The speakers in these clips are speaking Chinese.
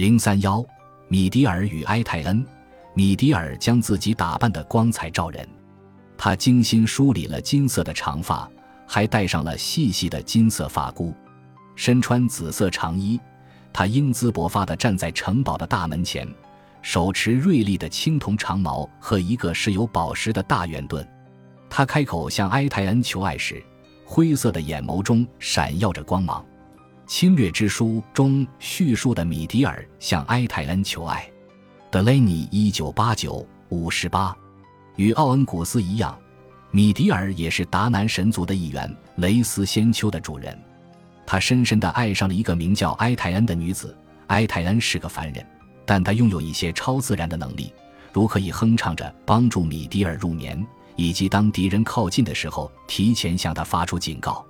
零三幺，米迪尔与埃泰恩。米迪尔将自己打扮得光彩照人，他精心梳理了金色的长发，还戴上了细细的金色发箍，身穿紫色长衣。他英姿勃发地站在城堡的大门前，手持锐利的青铜长矛和一个饰有宝石的大圆盾。他开口向埃泰恩求爱时，灰色的眼眸中闪耀着光芒。《侵略之书》中叙述的米迪尔向埃泰恩求爱。德雷尼一九八九五十八，与奥恩古斯一样，米迪尔也是达南神族的一员，雷斯仙丘的主人。他深深地爱上了一个名叫埃泰恩的女子。埃泰恩是个凡人，但他拥有一些超自然的能力，如可以哼唱着帮助米迪尔入眠，以及当敌人靠近的时候提前向他发出警告。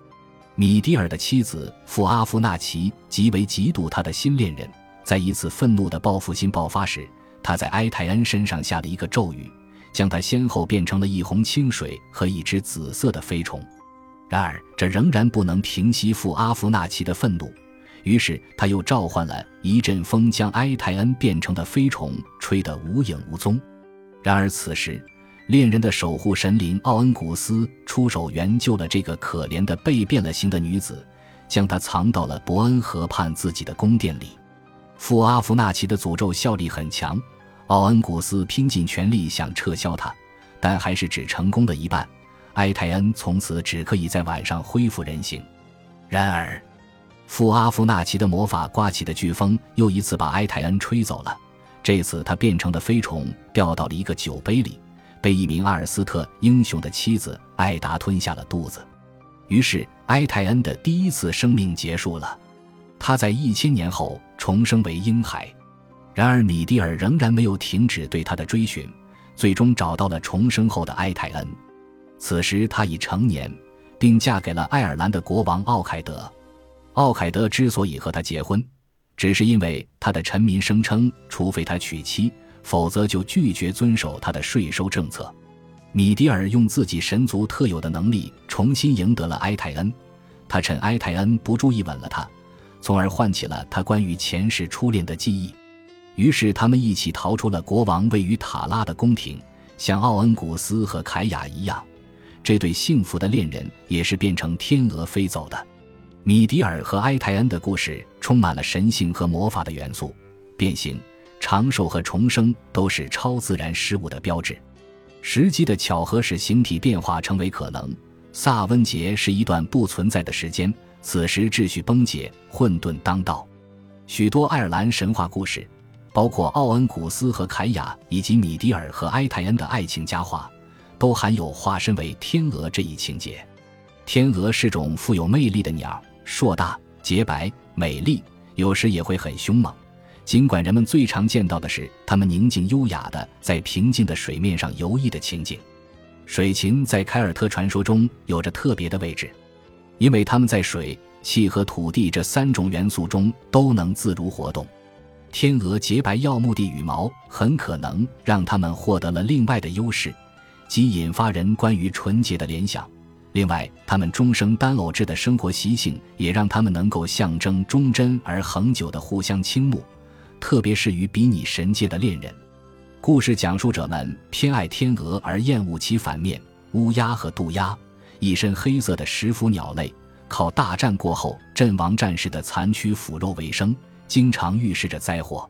米迪尔的妻子富阿夫纳奇极为嫉妒他的新恋人，在一次愤怒的报复心爆发时，他在埃泰恩身上下了一个咒语，将他先后变成了一泓清水和一只紫色的飞虫。然而，这仍然不能平息富阿夫纳奇的愤怒，于是他又召唤了一阵风，将埃泰恩变成的飞虫吹得无影无踪。然而，此时。恋人的守护神灵奥恩古斯出手援救了这个可怜的被变了形的女子，将她藏到了伯恩河畔自己的宫殿里。富阿弗纳奇的诅咒效力很强，奥恩古斯拼尽全力想撤销它，但还是只成功了一半。埃泰恩从此只可以在晚上恢复人形。然而，富阿弗纳奇的魔法刮起的飓风又一次把埃泰恩吹走了。这次他变成的飞虫掉到了一个酒杯里。被一名阿尔斯特英雄的妻子艾达吞下了肚子，于是埃泰恩的第一次生命结束了。他在一千年后重生为婴孩，然而米蒂尔仍然没有停止对他的追寻，最终找到了重生后的埃泰恩。此时他已成年，并嫁给了爱尔兰的国王奥凯德。奥凯德之所以和他结婚，只是因为他的臣民声称，除非他娶妻。否则就拒绝遵守他的税收政策。米迪尔用自己神族特有的能力重新赢得了埃泰恩，他趁埃泰恩不注意吻了他，从而唤起了他关于前世初恋的记忆。于是他们一起逃出了国王位于塔拉的宫廷，像奥恩古斯和凯雅一样，这对幸福的恋人也是变成天鹅飞走的。米迪尔和埃泰恩的故事充满了神性和魔法的元素，变形。长寿和重生都是超自然事物的标志，时机的巧合使形体变化成为可能。萨温节是一段不存在的时间，此时秩序崩解，混沌当道。许多爱尔兰神话故事，包括奥恩古斯和凯雅以及米迪尔和埃泰恩的爱情佳话，都含有化身为天鹅这一情节。天鹅是种富有魅力的鸟，硕大、洁白、美丽，有时也会很凶猛。尽管人们最常见到的是它们宁静优雅的在平静的水面上游弋的情景，水禽在凯尔特传说中有着特别的位置，因为它们在水、气和土地这三种元素中都能自如活动。天鹅洁白耀目的羽毛很可能让它们获得了另外的优势，即引发人关于纯洁的联想。另外，它们终生单偶制的生活习性也让它们能够象征忠贞而恒久的互相倾慕。特别是与比拟神界的恋人，故事讲述者们偏爱天鹅而厌恶其反面乌鸦和渡鸦，一身黑色的食腐鸟类，靠大战过后阵亡战士的残躯腐肉为生，经常预示着灾祸。